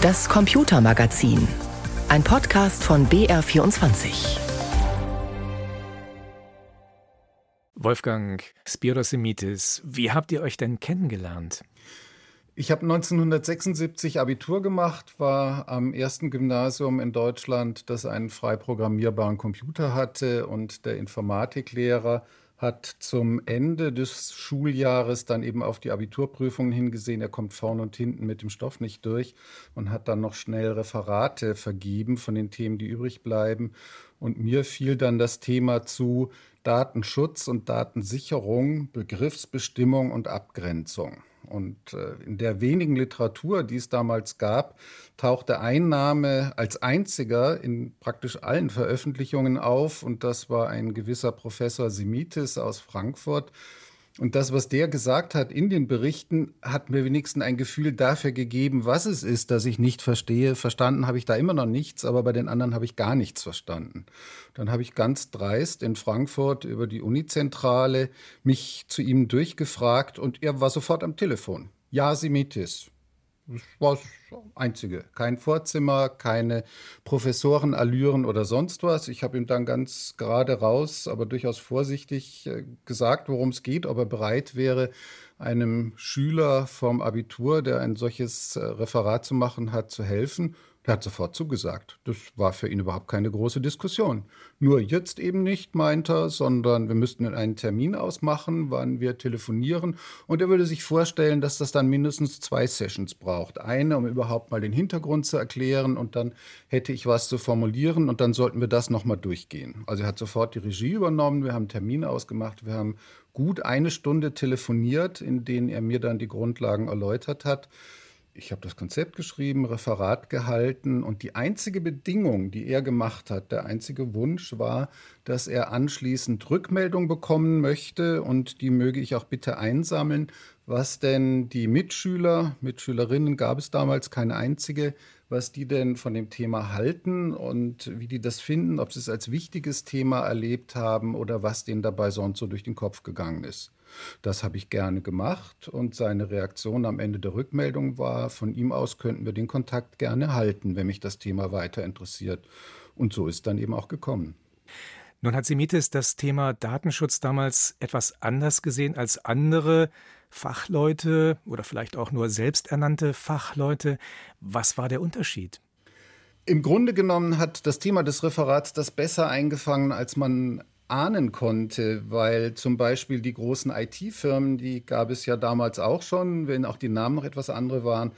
Das Computermagazin. Ein Podcast von BR24. Wolfgang Spirosimitis, wie habt ihr euch denn kennengelernt? Ich habe 1976 Abitur gemacht, war am ersten Gymnasium in Deutschland, das einen frei programmierbaren Computer hatte und der Informatiklehrer hat zum Ende des Schuljahres dann eben auf die Abiturprüfungen hingesehen. Er kommt vorne und hinten mit dem Stoff nicht durch und hat dann noch schnell Referate vergeben von den Themen, die übrig bleiben. Und mir fiel dann das Thema zu Datenschutz und Datensicherung, Begriffsbestimmung und Abgrenzung. Und äh, in der wenigen Literatur, die es damals gab, tauchte ein Name als einziger in praktisch allen Veröffentlichungen auf. Und das war ein gewisser Professor Simitis aus Frankfurt, und das, was der gesagt hat in den Berichten, hat mir wenigstens ein Gefühl dafür gegeben, was es ist, dass ich nicht verstehe. Verstanden habe ich da immer noch nichts, aber bei den anderen habe ich gar nichts verstanden. Dann habe ich ganz dreist in Frankfurt über die Unizentrale mich zu ihm durchgefragt und er war sofort am Telefon. Ja, Simitis. Das war das Einzige. Kein Vorzimmer, keine Professorenallüren oder sonst was. Ich habe ihm dann ganz gerade raus, aber durchaus vorsichtig äh, gesagt, worum es geht, ob er bereit wäre, einem Schüler vom Abitur, der ein solches äh, Referat zu machen hat, zu helfen. Er hat sofort zugesagt. Das war für ihn überhaupt keine große Diskussion. Nur jetzt eben nicht, meint er, sondern wir müssten einen Termin ausmachen, wann wir telefonieren. Und er würde sich vorstellen, dass das dann mindestens zwei Sessions braucht. Eine, um überhaupt mal den Hintergrund zu erklären und dann hätte ich was zu formulieren und dann sollten wir das nochmal durchgehen. Also er hat sofort die Regie übernommen, wir haben Termine ausgemacht, wir haben gut eine Stunde telefoniert, in denen er mir dann die Grundlagen erläutert hat ich habe das Konzept geschrieben, Referat gehalten und die einzige Bedingung, die er gemacht hat, der einzige Wunsch war, dass er anschließend Rückmeldung bekommen möchte und die möge ich auch bitte einsammeln, was denn die Mitschüler, Mitschülerinnen gab es damals keine einzige, was die denn von dem Thema halten und wie die das finden, ob sie es als wichtiges Thema erlebt haben oder was denen dabei sonst so durch den Kopf gegangen ist. Das habe ich gerne gemacht und seine Reaktion am Ende der Rückmeldung war, von ihm aus könnten wir den Kontakt gerne halten, wenn mich das Thema weiter interessiert. Und so ist dann eben auch gekommen. Nun hat Semitis das Thema Datenschutz damals etwas anders gesehen als andere Fachleute oder vielleicht auch nur selbsternannte Fachleute. Was war der Unterschied? Im Grunde genommen hat das Thema des Referats das besser eingefangen, als man ahnen konnte, weil zum Beispiel die großen IT-Firmen, die gab es ja damals auch schon, wenn auch die Namen noch etwas andere waren,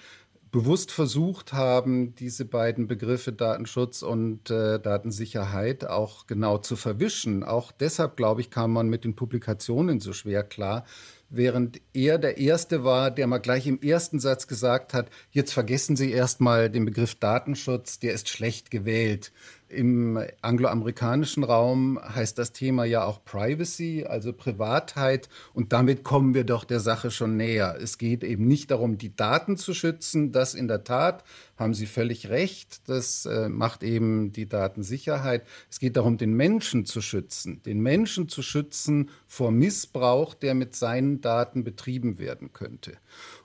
bewusst versucht haben, diese beiden Begriffe Datenschutz und äh, Datensicherheit auch genau zu verwischen. Auch deshalb, glaube ich, kam man mit den Publikationen so schwer klar, während er der Erste war, der mal gleich im ersten Satz gesagt hat, jetzt vergessen Sie erstmal den Begriff Datenschutz, der ist schlecht gewählt. Im angloamerikanischen Raum heißt das Thema ja auch Privacy, also Privatheit. Und damit kommen wir doch der Sache schon näher. Es geht eben nicht darum, die Daten zu schützen. Das in der Tat haben Sie völlig recht. Das äh, macht eben die Datensicherheit. Es geht darum, den Menschen zu schützen. Den Menschen zu schützen vor Missbrauch, der mit seinen Daten betrieben werden könnte.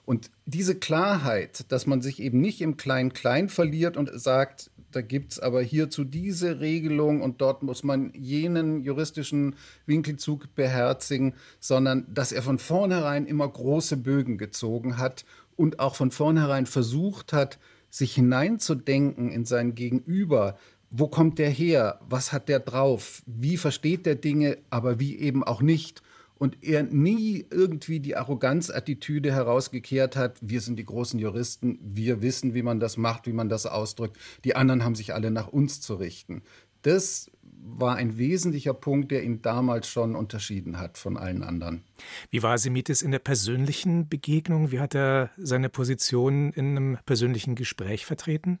Und diese Klarheit, dass man sich eben nicht im Klein-Klein verliert und sagt, da gibt es aber hierzu diese Regelung und dort muss man jenen juristischen Winkelzug beherzigen, sondern dass er von vornherein immer große Bögen gezogen hat und auch von vornherein versucht hat, sich hineinzudenken in sein Gegenüber. Wo kommt der her? Was hat der drauf? Wie versteht der Dinge, aber wie eben auch nicht? Und er nie irgendwie die Arroganzattitüde herausgekehrt hat, wir sind die großen Juristen, wir wissen, wie man das macht, wie man das ausdrückt, die anderen haben sich alle nach uns zu richten. Das war ein wesentlicher Punkt, der ihn damals schon unterschieden hat von allen anderen. Wie war Semitis in der persönlichen Begegnung? Wie hat er seine Position in einem persönlichen Gespräch vertreten?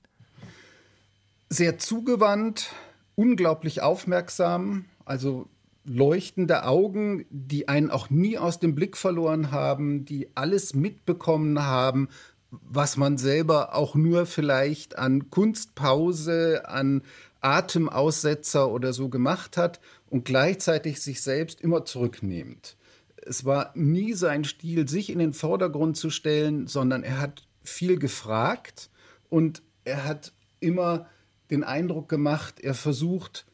Sehr zugewandt, unglaublich aufmerksam. Also leuchtende Augen, die einen auch nie aus dem Blick verloren haben, die alles mitbekommen haben, was man selber auch nur vielleicht an Kunstpause, an Atemaussetzer oder so gemacht hat und gleichzeitig sich selbst immer zurücknehmend. Es war nie sein Stil, sich in den Vordergrund zu stellen, sondern er hat viel gefragt und er hat immer den Eindruck gemacht, er versucht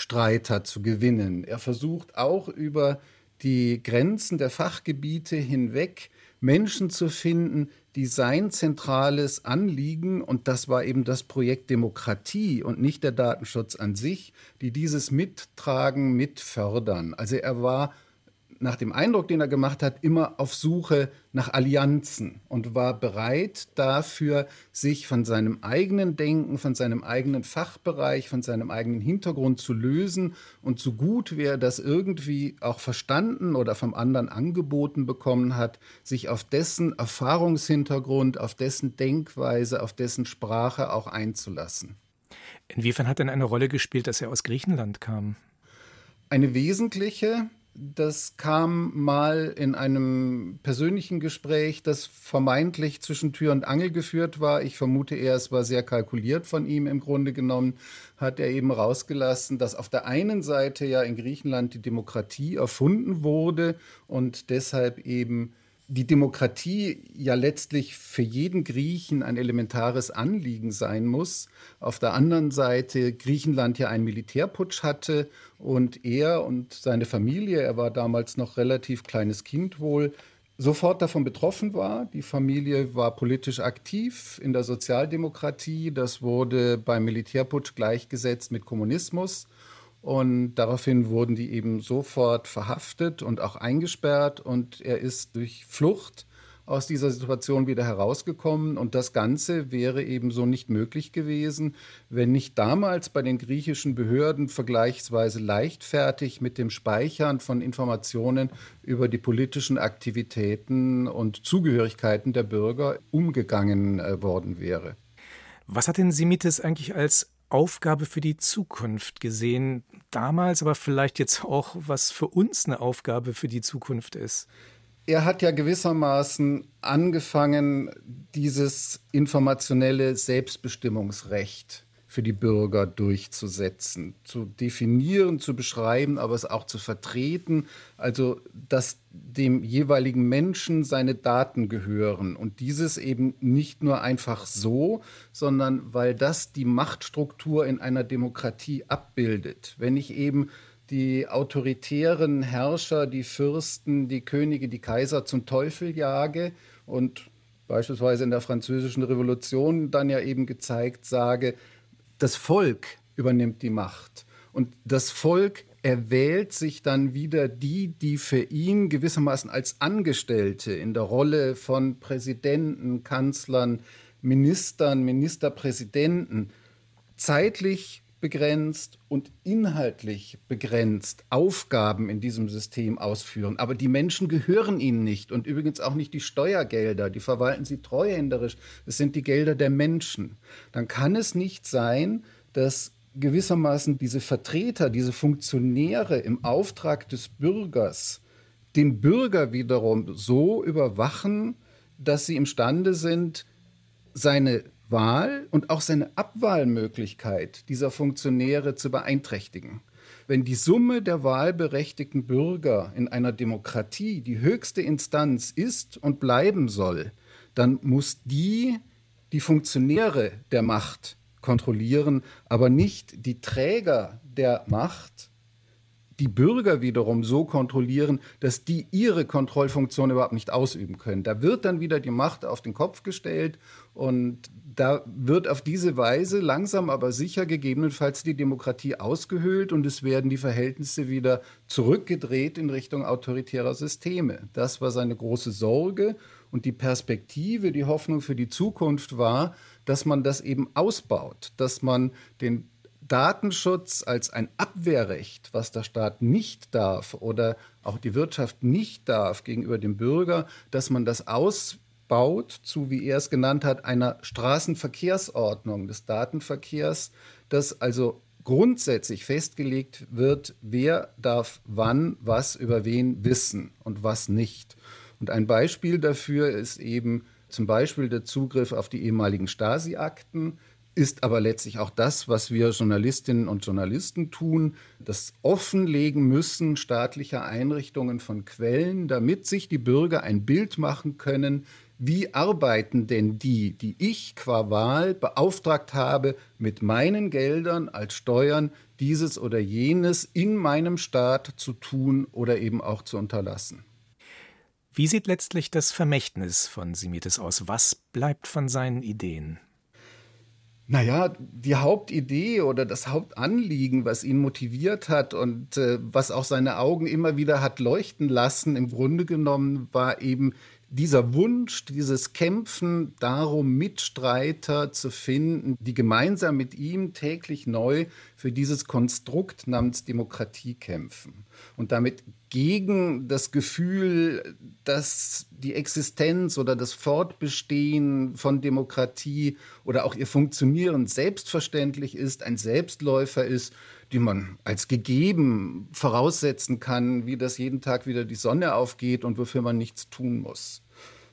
Mitstreiter zu gewinnen. Er versucht auch über die Grenzen der Fachgebiete hinweg Menschen zu finden, die sein zentrales Anliegen, und das war eben das Projekt Demokratie und nicht der Datenschutz an sich, die dieses mittragen, mitfördern. Also er war nach dem Eindruck, den er gemacht hat, immer auf Suche nach Allianzen und war bereit dafür, sich von seinem eigenen Denken, von seinem eigenen Fachbereich, von seinem eigenen Hintergrund zu lösen und so gut wie er das irgendwie auch verstanden oder vom anderen angeboten bekommen hat, sich auf dessen Erfahrungshintergrund, auf dessen Denkweise, auf dessen Sprache auch einzulassen. Inwiefern hat denn eine Rolle gespielt, dass er aus Griechenland kam? Eine wesentliche, das kam mal in einem persönlichen Gespräch, das vermeintlich zwischen Tür und Angel geführt war. Ich vermute eher, es war sehr kalkuliert von ihm im Grunde genommen. Hat er eben rausgelassen, dass auf der einen Seite ja in Griechenland die Demokratie erfunden wurde und deshalb eben die Demokratie ja letztlich für jeden Griechen ein elementares Anliegen sein muss. Auf der anderen Seite Griechenland ja einen Militärputsch hatte und er und seine Familie, er war damals noch relativ kleines Kind wohl, sofort davon betroffen war. Die Familie war politisch aktiv in der Sozialdemokratie. Das wurde beim Militärputsch gleichgesetzt mit Kommunismus. Und daraufhin wurden die eben sofort verhaftet und auch eingesperrt. Und er ist durch Flucht aus dieser Situation wieder herausgekommen. Und das Ganze wäre eben so nicht möglich gewesen, wenn nicht damals bei den griechischen Behörden vergleichsweise leichtfertig mit dem Speichern von Informationen über die politischen Aktivitäten und Zugehörigkeiten der Bürger umgegangen äh, worden wäre. Was hat denn Simitis eigentlich als Aufgabe für die Zukunft gesehen, damals, aber vielleicht jetzt auch, was für uns eine Aufgabe für die Zukunft ist? Er hat ja gewissermaßen angefangen, dieses informationelle Selbstbestimmungsrecht für die Bürger durchzusetzen, zu definieren, zu beschreiben, aber es auch zu vertreten. Also, dass dem jeweiligen Menschen seine Daten gehören und dieses eben nicht nur einfach so, sondern weil das die Machtstruktur in einer Demokratie abbildet. Wenn ich eben die autoritären Herrscher, die Fürsten, die Könige, die Kaiser zum Teufel jage und beispielsweise in der französischen Revolution dann ja eben gezeigt sage, das Volk übernimmt die Macht. Und das Volk erwählt sich dann wieder die, die für ihn gewissermaßen als Angestellte in der Rolle von Präsidenten, Kanzlern, Ministern, Ministerpräsidenten zeitlich begrenzt und inhaltlich begrenzt Aufgaben in diesem System ausführen. Aber die Menschen gehören ihnen nicht und übrigens auch nicht die Steuergelder, die verwalten sie treuhänderisch. Es sind die Gelder der Menschen. Dann kann es nicht sein, dass gewissermaßen diese Vertreter, diese Funktionäre im Auftrag des Bürgers den Bürger wiederum so überwachen, dass sie imstande sind, seine Wahl und auch seine Abwahlmöglichkeit dieser Funktionäre zu beeinträchtigen. Wenn die Summe der wahlberechtigten Bürger in einer Demokratie die höchste Instanz ist und bleiben soll, dann muss die die Funktionäre der Macht kontrollieren, aber nicht die Träger der Macht die Bürger wiederum so kontrollieren, dass die ihre Kontrollfunktion überhaupt nicht ausüben können. Da wird dann wieder die Macht auf den Kopf gestellt und da wird auf diese Weise langsam aber sicher gegebenenfalls die Demokratie ausgehöhlt und es werden die Verhältnisse wieder zurückgedreht in Richtung autoritärer Systeme. Das war seine große Sorge und die Perspektive, die Hoffnung für die Zukunft war, dass man das eben ausbaut, dass man den Datenschutz als ein Abwehrrecht, was der Staat nicht darf oder auch die Wirtschaft nicht darf gegenüber dem Bürger, dass man das ausbaut zu, wie er es genannt hat, einer Straßenverkehrsordnung des Datenverkehrs, dass also grundsätzlich festgelegt wird, wer darf wann was über wen wissen und was nicht. Und ein Beispiel dafür ist eben zum Beispiel der Zugriff auf die ehemaligen Stasi-Akten, ist aber letztlich auch das, was wir Journalistinnen und Journalisten tun, das Offenlegen müssen staatlicher Einrichtungen von Quellen, damit sich die Bürger ein Bild machen können, wie arbeiten denn die, die ich qua Wahl beauftragt habe, mit meinen Geldern als Steuern dieses oder jenes in meinem Staat zu tun oder eben auch zu unterlassen. Wie sieht letztlich das Vermächtnis von Simitis aus? Was bleibt von seinen Ideen? Naja, die Hauptidee oder das Hauptanliegen, was ihn motiviert hat und äh, was auch seine Augen immer wieder hat leuchten lassen, im Grunde genommen war eben dieser Wunsch, dieses Kämpfen darum, Mitstreiter zu finden, die gemeinsam mit ihm täglich neu für dieses Konstrukt namens Demokratie kämpfen und damit gegen das Gefühl, dass die Existenz oder das Fortbestehen von Demokratie oder auch ihr Funktionieren selbstverständlich ist, ein Selbstläufer ist, die man als gegeben voraussetzen kann, wie das jeden Tag wieder die Sonne aufgeht und wofür man nichts tun muss.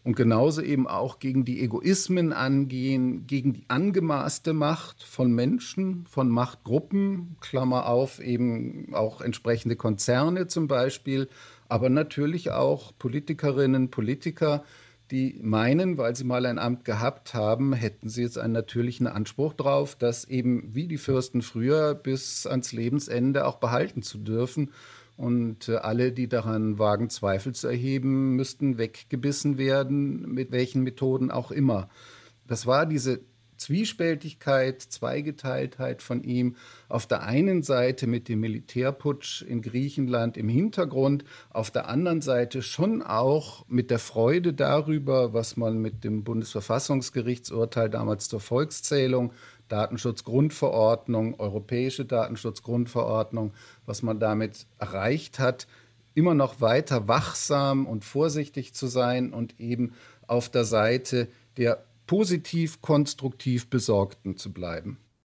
Und genauso eben auch gegen die Egoismen angehen, gegen die angemaßte Macht von Menschen, von Machtgruppen, Klammer auf, eben auch entsprechende Konzerne zum Beispiel, aber natürlich auch Politikerinnen, Politiker, die meinen, weil sie mal ein Amt gehabt haben, hätten sie jetzt einen natürlichen Anspruch drauf, das eben wie die Fürsten früher bis ans Lebensende auch behalten zu dürfen. Und äh, alle, die daran wagen, Zweifel zu erheben, müssten weggebissen werden, mit welchen Methoden auch immer. Das war diese Zwiespältigkeit, Zweigeteiltheit von ihm. Auf der einen Seite mit dem Militärputsch in Griechenland im Hintergrund, auf der anderen Seite schon auch mit der Freude darüber, was man mit dem Bundesverfassungsgerichtsurteil damals zur Volkszählung, Datenschutzgrundverordnung, europäische Datenschutzgrundverordnung, was man damit erreicht hat, immer noch weiter wachsam und vorsichtig zu sein und eben auf der Seite der positiv, konstruktiv Besorgten zu bleiben.